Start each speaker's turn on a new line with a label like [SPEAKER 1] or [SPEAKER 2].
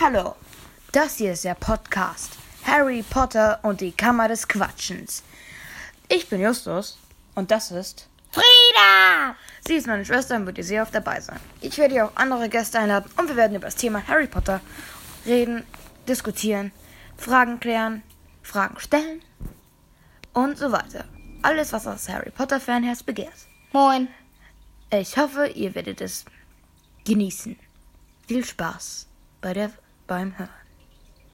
[SPEAKER 1] Hallo, das hier ist der Podcast Harry Potter und die Kammer des Quatschens. Ich bin Justus und das ist
[SPEAKER 2] Frieda!
[SPEAKER 1] Sie ist meine Schwester und wird ihr sehr oft dabei sein. Ich werde hier auch andere Gäste einladen und wir werden über das Thema Harry Potter reden, diskutieren, Fragen klären, Fragen stellen und so weiter. Alles, was das Harry Potter Fanherz begehrt.
[SPEAKER 2] Moin.
[SPEAKER 1] Ich hoffe, ihr werdet es genießen. Viel Spaß bei der, beim Hören.